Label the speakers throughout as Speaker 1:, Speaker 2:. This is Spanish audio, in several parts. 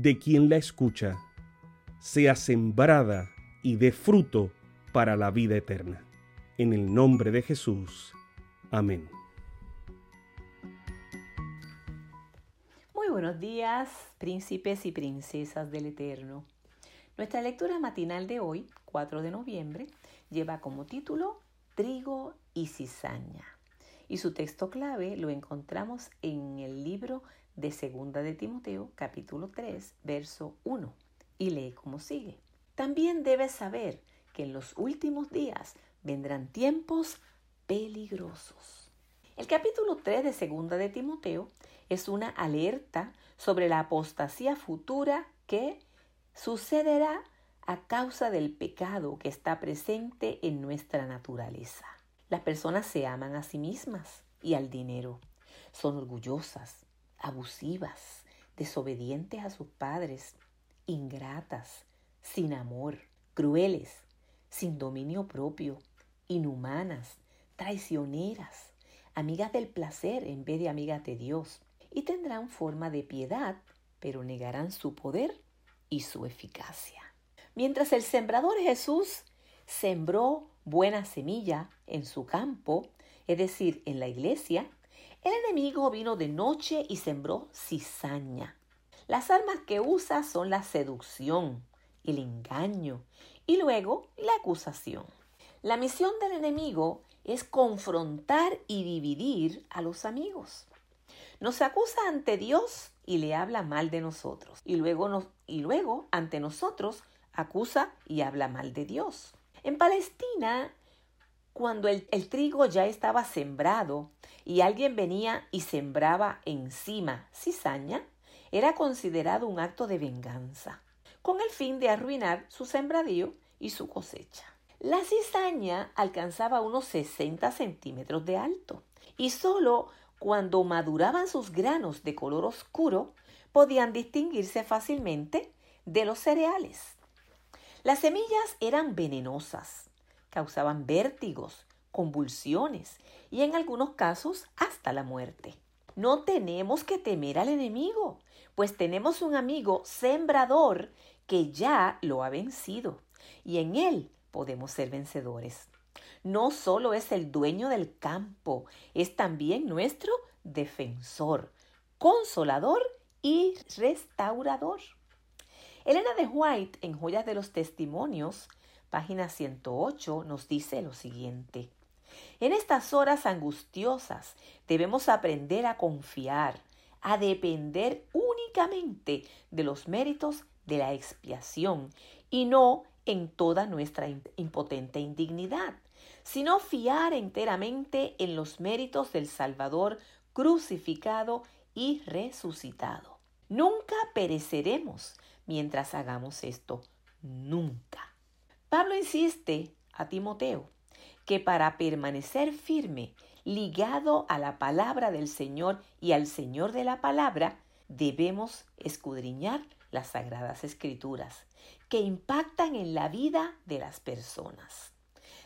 Speaker 1: de quien la escucha, sea sembrada y dé fruto para la vida eterna. En el nombre de Jesús. Amén.
Speaker 2: Muy buenos días, príncipes y princesas del Eterno. Nuestra lectura matinal de hoy, 4 de noviembre, lleva como título Trigo y cizaña. Y su texto clave lo encontramos en el libro de Segunda de Timoteo, capítulo 3, verso 1, y lee como sigue. También debes saber que en los últimos días vendrán tiempos peligrosos. El capítulo 3 de Segunda de Timoteo es una alerta sobre la apostasía futura que sucederá a causa del pecado que está presente en nuestra naturaleza. Las personas se aman a sí mismas y al dinero. Son orgullosas, abusivas, desobedientes a sus padres, ingratas, sin amor, crueles, sin dominio propio, inhumanas, traicioneras, amigas del placer en vez de amigas de Dios, y tendrán forma de piedad, pero negarán su poder y su eficacia. Mientras el sembrador Jesús sembró buena semilla en su campo, es decir, en la iglesia, el enemigo vino de noche y sembró cizaña. Las armas que usa son la seducción, el engaño y luego la acusación. La misión del enemigo es confrontar y dividir a los amigos. Nos acusa ante Dios y le habla mal de nosotros. Y luego, y luego ante nosotros acusa y habla mal de Dios. En Palestina, cuando el, trigo ya estaba sembrado y alguien venía y sembraba encima cizaña, era considerado un acto de venganza, con el fin de arruinar su sembradío y su cosecha. La cizaña alcanzaba unos 60 centímetros de alto y solo cuando maduraban sus granos de color oscuro podían distinguirse fácilmente de los cereales. Las semillas eran venenosas, causaban vértigos, convulsiones y en algunos casos hasta la muerte. No tenemos que temer al enemigo, pues tenemos un amigo sembrador que ya lo ha vencido y en él podemos ser vencedores. No solo es el dueño del campo, es también nuestro defensor, consolador y restaurador. Elena de White en Joyas de los Testimonios, página 108, nos dice lo siguiente. En estas horas angustiosas debemos aprender a confiar, a depender únicamente de los méritos de la expiación y no en toda nuestra impotente indignidad, sino fiar enteramente en los méritos del Salvador crucificado y resucitado. Nunca pereceremos mientras hagamos esto, nunca. Pablo insiste a Timoteo que para permanecer firme, ligado a la palabra del Señor y al Señor de la palabra, debemos escudriñar las sagradas escrituras, que impactan en la vida de las personas.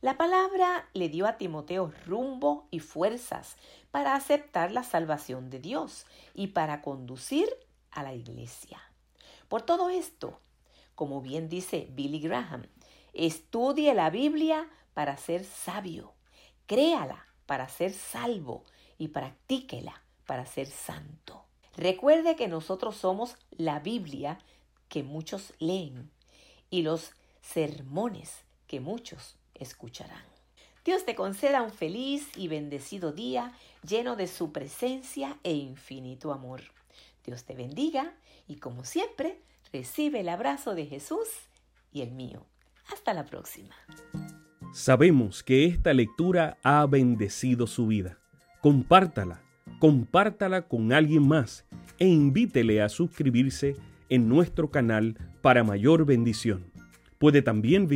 Speaker 2: La palabra le dio a Timoteo rumbo y fuerzas para aceptar la salvación de Dios y para conducir a la iglesia. Por todo esto, como bien dice Billy Graham, estudie la Biblia para ser sabio. Créala para ser salvo y practíquela para ser santo. Recuerde que nosotros somos la Biblia que muchos leen y los sermones que muchos escucharán. Dios te conceda un feliz y bendecido día lleno de su presencia e infinito amor. Dios te bendiga y como siempre, recibe el abrazo de Jesús y el mío. Hasta la próxima.
Speaker 1: Sabemos que esta lectura ha bendecido su vida. Compártala, compártala con alguien más e invítele a suscribirse en nuestro canal para mayor bendición. Puede también